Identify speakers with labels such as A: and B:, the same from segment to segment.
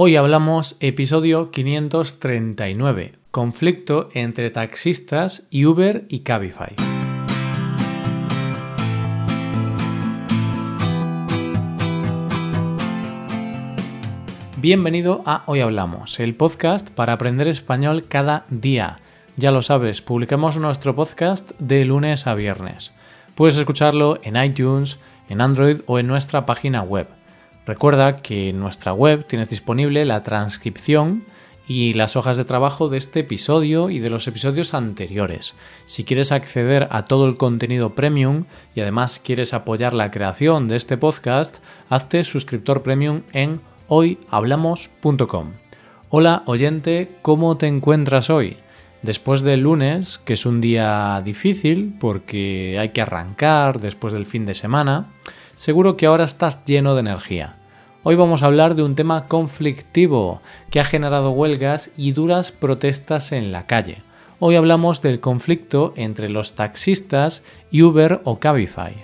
A: Hoy hablamos episodio 539, conflicto entre taxistas Uber y Cabify. Bienvenido a Hoy Hablamos, el podcast para aprender español cada día. Ya lo sabes, publicamos nuestro podcast de lunes a viernes. Puedes escucharlo en iTunes, en Android o en nuestra página web Recuerda que en nuestra web tienes disponible la transcripción y las hojas de trabajo de este episodio y de los episodios anteriores. Si quieres acceder a todo el contenido premium y además quieres apoyar la creación de este podcast, hazte suscriptor premium en hoyhablamos.com. Hola oyente, ¿cómo te encuentras hoy? Después del lunes, que es un día difícil porque hay que arrancar después del fin de semana, seguro que ahora estás lleno de energía. Hoy vamos a hablar de un tema conflictivo que ha generado huelgas y duras protestas en la calle. Hoy hablamos del conflicto entre los taxistas y Uber o Cabify.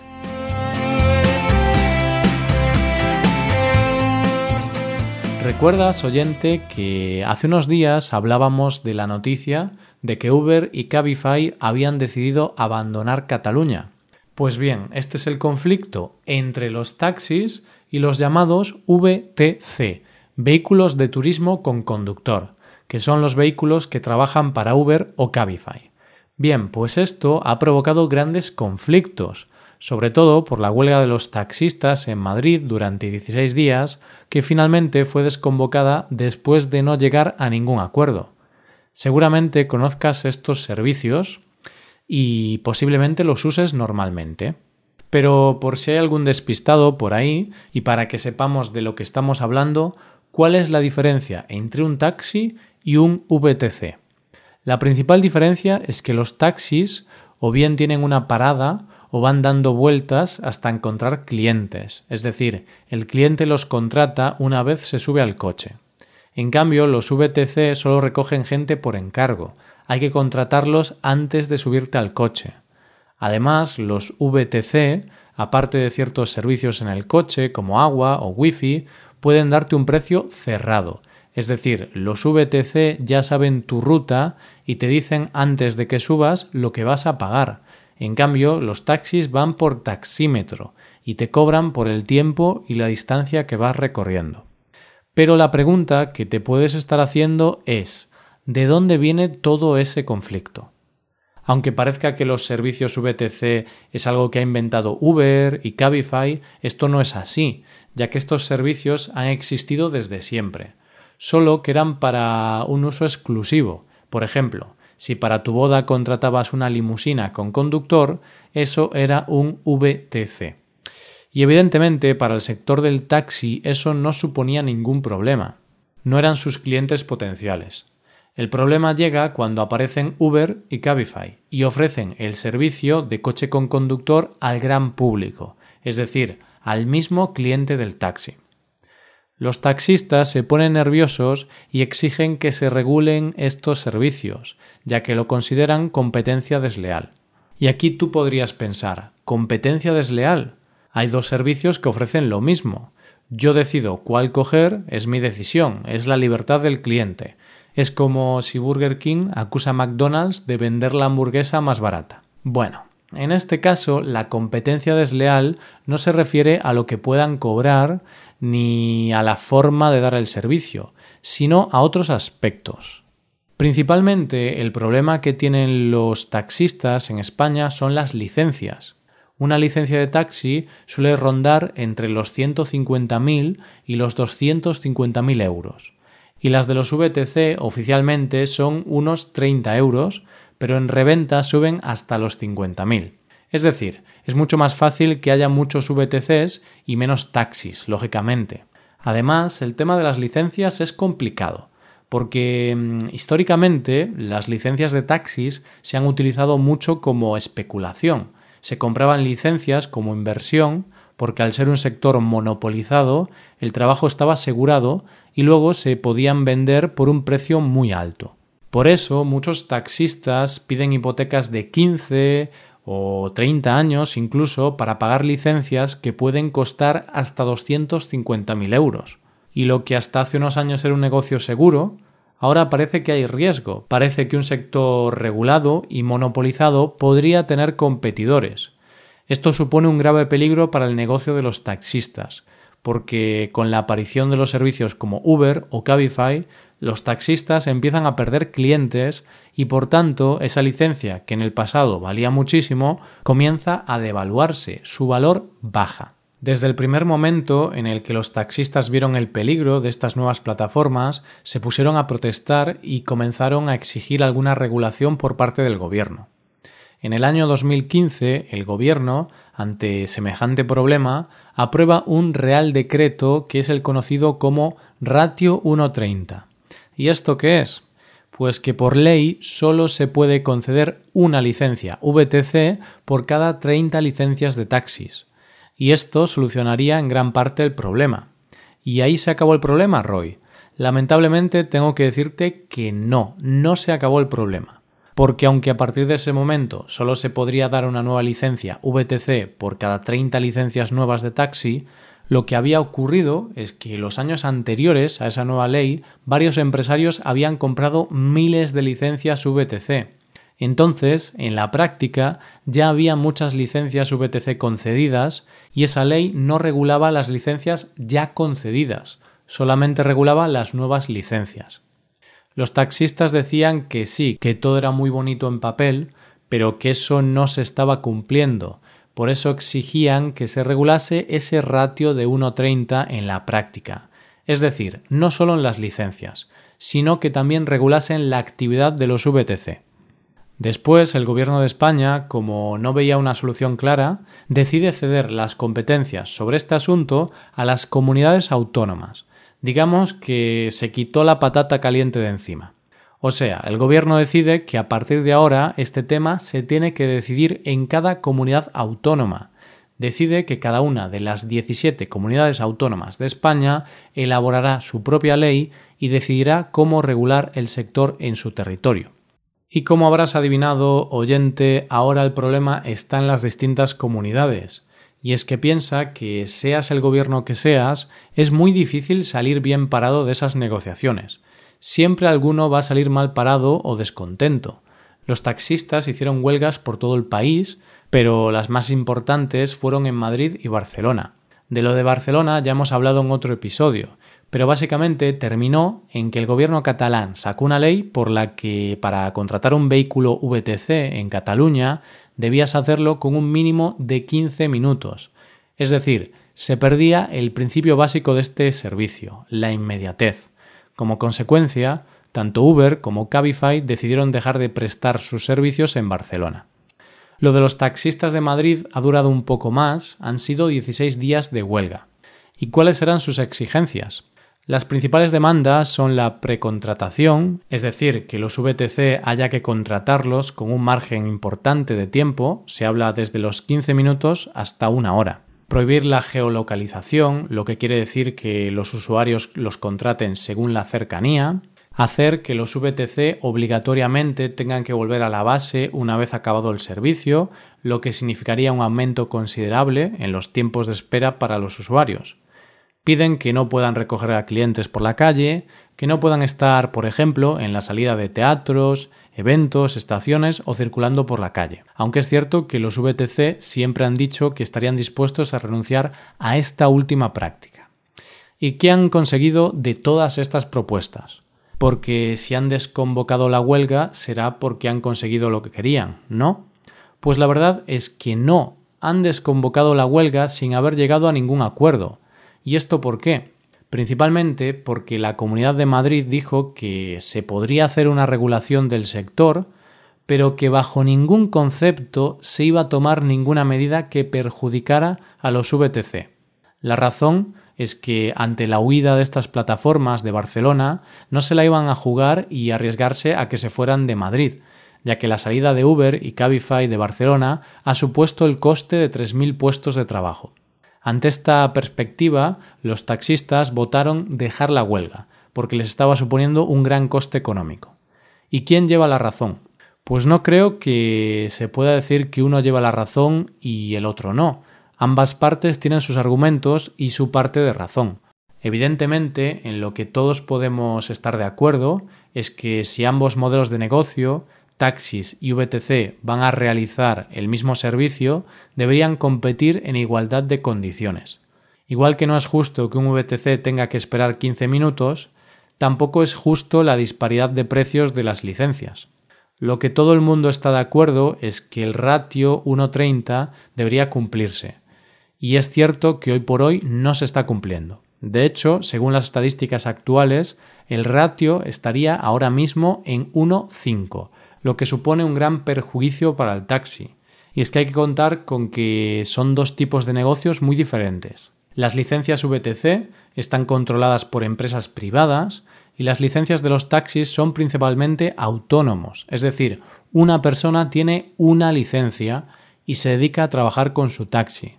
A: ¿Recuerdas, oyente, que hace unos días hablábamos de la noticia de que Uber y Cabify habían decidido abandonar Cataluña? Pues bien, este es el conflicto entre los taxis y los llamados VTC, vehículos de turismo con conductor, que son los vehículos que trabajan para Uber o Cabify. Bien, pues esto ha provocado grandes conflictos, sobre todo por la huelga de los taxistas en Madrid durante 16 días, que finalmente fue desconvocada después de no llegar a ningún acuerdo. Seguramente conozcas estos servicios y posiblemente los uses normalmente. Pero por si hay algún despistado por ahí y para que sepamos de lo que estamos hablando, ¿cuál es la diferencia entre un taxi y un VTC? La principal diferencia es que los taxis o bien tienen una parada o van dando vueltas hasta encontrar clientes, es decir, el cliente los contrata una vez se sube al coche. En cambio, los VTC solo recogen gente por encargo, hay que contratarlos antes de subirte al coche. Además, los VTC, aparte de ciertos servicios en el coche como agua o wifi, pueden darte un precio cerrado. Es decir, los VTC ya saben tu ruta y te dicen antes de que subas lo que vas a pagar. En cambio, los taxis van por taxímetro y te cobran por el tiempo y la distancia que vas recorriendo. Pero la pregunta que te puedes estar haciendo es ¿de dónde viene todo ese conflicto? Aunque parezca que los servicios VTC es algo que ha inventado Uber y Cabify, esto no es así, ya que estos servicios han existido desde siempre, solo que eran para un uso exclusivo. Por ejemplo, si para tu boda contratabas una limusina con conductor, eso era un VTC. Y evidentemente para el sector del taxi eso no suponía ningún problema. No eran sus clientes potenciales. El problema llega cuando aparecen Uber y Cabify y ofrecen el servicio de coche con conductor al gran público, es decir, al mismo cliente del taxi. Los taxistas se ponen nerviosos y exigen que se regulen estos servicios, ya que lo consideran competencia desleal. Y aquí tú podrías pensar, ¿competencia desleal? Hay dos servicios que ofrecen lo mismo. Yo decido cuál coger, es mi decisión, es la libertad del cliente. Es como si Burger King acusa a McDonald's de vender la hamburguesa más barata. Bueno, en este caso, la competencia desleal no se refiere a lo que puedan cobrar ni a la forma de dar el servicio, sino a otros aspectos. Principalmente el problema que tienen los taxistas en España son las licencias. Una licencia de taxi suele rondar entre los 150.000 y los 250.000 euros y las de los VTC oficialmente son unos 30 euros, pero en reventa suben hasta los 50.000. Es decir, es mucho más fácil que haya muchos VTCs y menos taxis, lógicamente. Además, el tema de las licencias es complicado, porque mm, históricamente las licencias de taxis se han utilizado mucho como especulación. Se compraban licencias como inversión porque al ser un sector monopolizado, el trabajo estaba asegurado y luego se podían vender por un precio muy alto. Por eso muchos taxistas piden hipotecas de 15 o 30 años incluso para pagar licencias que pueden costar hasta 250.000 euros. Y lo que hasta hace unos años era un negocio seguro, ahora parece que hay riesgo. Parece que un sector regulado y monopolizado podría tener competidores. Esto supone un grave peligro para el negocio de los taxistas, porque con la aparición de los servicios como Uber o Cabify, los taxistas empiezan a perder clientes y por tanto esa licencia que en el pasado valía muchísimo comienza a devaluarse, su valor baja. Desde el primer momento en el que los taxistas vieron el peligro de estas nuevas plataformas, se pusieron a protestar y comenzaron a exigir alguna regulación por parte del gobierno. En el año 2015, el Gobierno, ante semejante problema, aprueba un Real Decreto que es el conocido como Ratio 1.30. ¿Y esto qué es? Pues que por ley solo se puede conceder una licencia VTC por cada 30 licencias de taxis. Y esto solucionaría en gran parte el problema. ¿Y ahí se acabó el problema, Roy? Lamentablemente tengo que decirte que no, no se acabó el problema porque aunque a partir de ese momento solo se podría dar una nueva licencia VTC por cada 30 licencias nuevas de taxi, lo que había ocurrido es que los años anteriores a esa nueva ley varios empresarios habían comprado miles de licencias VTC. Entonces, en la práctica, ya había muchas licencias VTC concedidas y esa ley no regulaba las licencias ya concedidas, solamente regulaba las nuevas licencias. Los taxistas decían que sí, que todo era muy bonito en papel, pero que eso no se estaba cumpliendo. Por eso exigían que se regulase ese ratio de 1.30 en la práctica. Es decir, no solo en las licencias, sino que también regulasen la actividad de los VTC. Después, el gobierno de España, como no veía una solución clara, decide ceder las competencias sobre este asunto a las comunidades autónomas, Digamos que se quitó la patata caliente de encima. O sea, el gobierno decide que a partir de ahora este tema se tiene que decidir en cada comunidad autónoma. Decide que cada una de las 17 comunidades autónomas de España elaborará su propia ley y decidirá cómo regular el sector en su territorio. Y como habrás adivinado, oyente, ahora el problema está en las distintas comunidades y es que piensa que seas el gobierno que seas, es muy difícil salir bien parado de esas negociaciones. Siempre alguno va a salir mal parado o descontento. Los taxistas hicieron huelgas por todo el país, pero las más importantes fueron en Madrid y Barcelona. De lo de Barcelona ya hemos hablado en otro episodio, pero básicamente terminó en que el gobierno catalán sacó una ley por la que para contratar un vehículo VTC en Cataluña debías hacerlo con un mínimo de 15 minutos. Es decir, se perdía el principio básico de este servicio, la inmediatez. Como consecuencia, tanto Uber como Cabify decidieron dejar de prestar sus servicios en Barcelona. Lo de los taxistas de Madrid ha durado un poco más, han sido 16 días de huelga. ¿Y cuáles eran sus exigencias? Las principales demandas son la precontratación, es decir, que los VTC haya que contratarlos con un margen importante de tiempo, se habla desde los 15 minutos hasta una hora. Prohibir la geolocalización, lo que quiere decir que los usuarios los contraten según la cercanía. Hacer que los VTC obligatoriamente tengan que volver a la base una vez acabado el servicio, lo que significaría un aumento considerable en los tiempos de espera para los usuarios. Piden que no puedan recoger a clientes por la calle, que no puedan estar, por ejemplo, en la salida de teatros, eventos, estaciones o circulando por la calle. Aunque es cierto que los VTC siempre han dicho que estarían dispuestos a renunciar a esta última práctica. ¿Y qué han conseguido de todas estas propuestas? Porque si han desconvocado la huelga será porque han conseguido lo que querían, ¿no? Pues la verdad es que no, han desconvocado la huelga sin haber llegado a ningún acuerdo ¿Y esto por qué? Principalmente porque la Comunidad de Madrid dijo que se podría hacer una regulación del sector, pero que bajo ningún concepto se iba a tomar ninguna medida que perjudicara a los VTC. La razón es que ante la huida de estas plataformas de Barcelona no se la iban a jugar y arriesgarse a que se fueran de Madrid, ya que la salida de Uber y Cabify de Barcelona ha supuesto el coste de 3.000 puestos de trabajo. Ante esta perspectiva, los taxistas votaron dejar la huelga, porque les estaba suponiendo un gran coste económico. ¿Y quién lleva la razón? Pues no creo que se pueda decir que uno lleva la razón y el otro no. Ambas partes tienen sus argumentos y su parte de razón. Evidentemente, en lo que todos podemos estar de acuerdo es que si ambos modelos de negocio, taxis y VTC, van a realizar el mismo servicio, deberían competir en igualdad de condiciones. Igual que no es justo que un VTC tenga que esperar 15 minutos, tampoco es justo la disparidad de precios de las licencias. Lo que todo el mundo está de acuerdo es que el ratio 1.30 debería cumplirse. Y es cierto que hoy por hoy no se está cumpliendo. De hecho, según las estadísticas actuales, el ratio estaría ahora mismo en 1.5, lo que supone un gran perjuicio para el taxi. Y es que hay que contar con que son dos tipos de negocios muy diferentes. Las licencias VTC están controladas por empresas privadas y las licencias de los taxis son principalmente autónomos, es decir, una persona tiene una licencia y se dedica a trabajar con su taxi.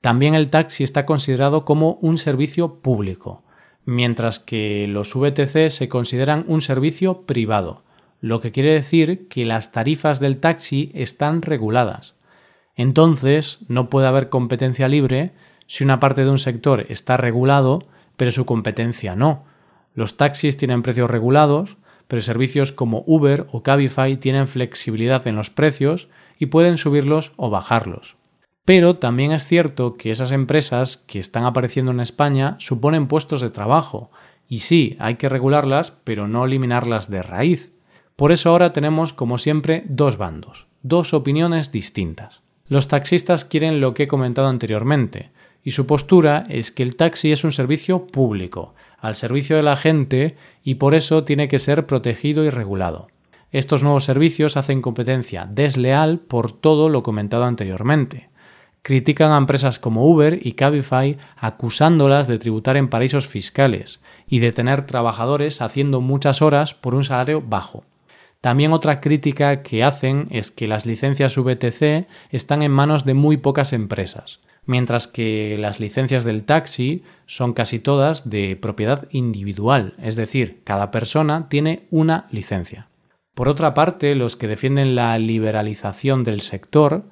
A: También el taxi está considerado como un servicio público, mientras que los VTC se consideran un servicio privado, lo que quiere decir que las tarifas del taxi están reguladas. Entonces, no puede haber competencia libre si una parte de un sector está regulado, pero su competencia no. Los taxis tienen precios regulados, pero servicios como Uber o Cabify tienen flexibilidad en los precios y pueden subirlos o bajarlos. Pero también es cierto que esas empresas que están apareciendo en España suponen puestos de trabajo, y sí, hay que regularlas, pero no eliminarlas de raíz. Por eso ahora tenemos, como siempre, dos bandos, dos opiniones distintas. Los taxistas quieren lo que he comentado anteriormente, y su postura es que el taxi es un servicio público, al servicio de la gente y por eso tiene que ser protegido y regulado. Estos nuevos servicios hacen competencia desleal por todo lo comentado anteriormente. Critican a empresas como Uber y Cabify acusándolas de tributar en paraísos fiscales y de tener trabajadores haciendo muchas horas por un salario bajo. También otra crítica que hacen es que las licencias VTC están en manos de muy pocas empresas mientras que las licencias del taxi son casi todas de propiedad individual, es decir, cada persona tiene una licencia. Por otra parte, los que defienden la liberalización del sector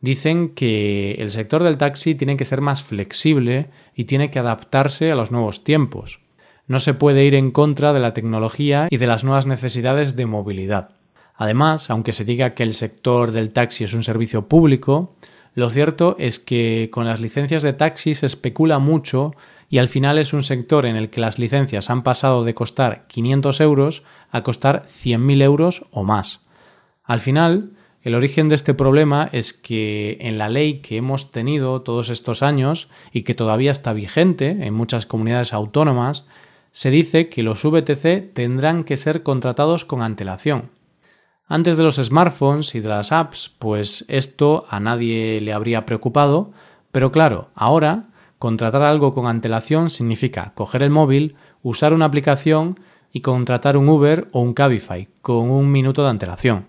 A: dicen que el sector del taxi tiene que ser más flexible y tiene que adaptarse a los nuevos tiempos. No se puede ir en contra de la tecnología y de las nuevas necesidades de movilidad. Además, aunque se diga que el sector del taxi es un servicio público, lo cierto es que con las licencias de taxi se especula mucho y al final es un sector en el que las licencias han pasado de costar 500 euros a costar 100.000 euros o más. Al final, el origen de este problema es que en la ley que hemos tenido todos estos años y que todavía está vigente en muchas comunidades autónomas, se dice que los VTC tendrán que ser contratados con antelación. Antes de los smartphones y de las apps, pues esto a nadie le habría preocupado, pero claro, ahora contratar algo con antelación significa coger el móvil, usar una aplicación y contratar un Uber o un Cabify con un minuto de antelación.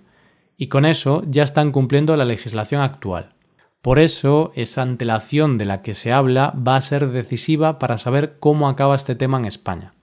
A: Y con eso ya están cumpliendo la legislación actual. Por eso, esa antelación de la que se habla va a ser decisiva para saber cómo acaba este tema en España.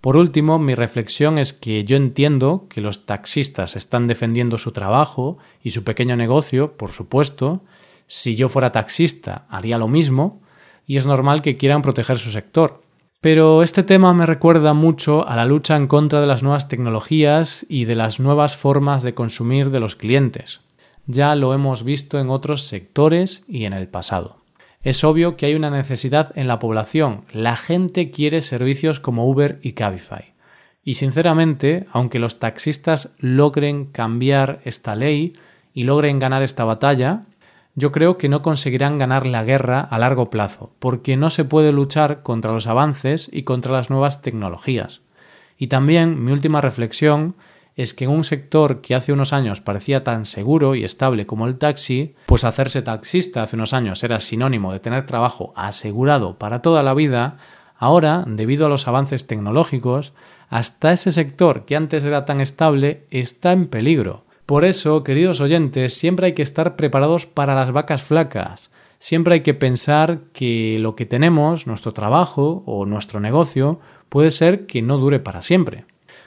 A: Por último, mi reflexión es que yo entiendo que los taxistas están defendiendo su trabajo y su pequeño negocio, por supuesto. Si yo fuera taxista, haría lo mismo, y es normal que quieran proteger su sector. Pero este tema me recuerda mucho a la lucha en contra de las nuevas tecnologías y de las nuevas formas de consumir de los clientes. Ya lo hemos visto en otros sectores y en el pasado. Es obvio que hay una necesidad en la población. La gente quiere servicios como Uber y Cabify. Y sinceramente, aunque los taxistas logren cambiar esta ley y logren ganar esta batalla, yo creo que no conseguirán ganar la guerra a largo plazo, porque no se puede luchar contra los avances y contra las nuevas tecnologías. Y también mi última reflexión es que en un sector que hace unos años parecía tan seguro y estable como el taxi, pues hacerse taxista hace unos años era sinónimo de tener trabajo asegurado para toda la vida, ahora, debido a los avances tecnológicos, hasta ese sector que antes era tan estable está en peligro. Por eso, queridos oyentes, siempre hay que estar preparados para las vacas flacas. Siempre hay que pensar que lo que tenemos, nuestro trabajo o nuestro negocio, puede ser que no dure para siempre.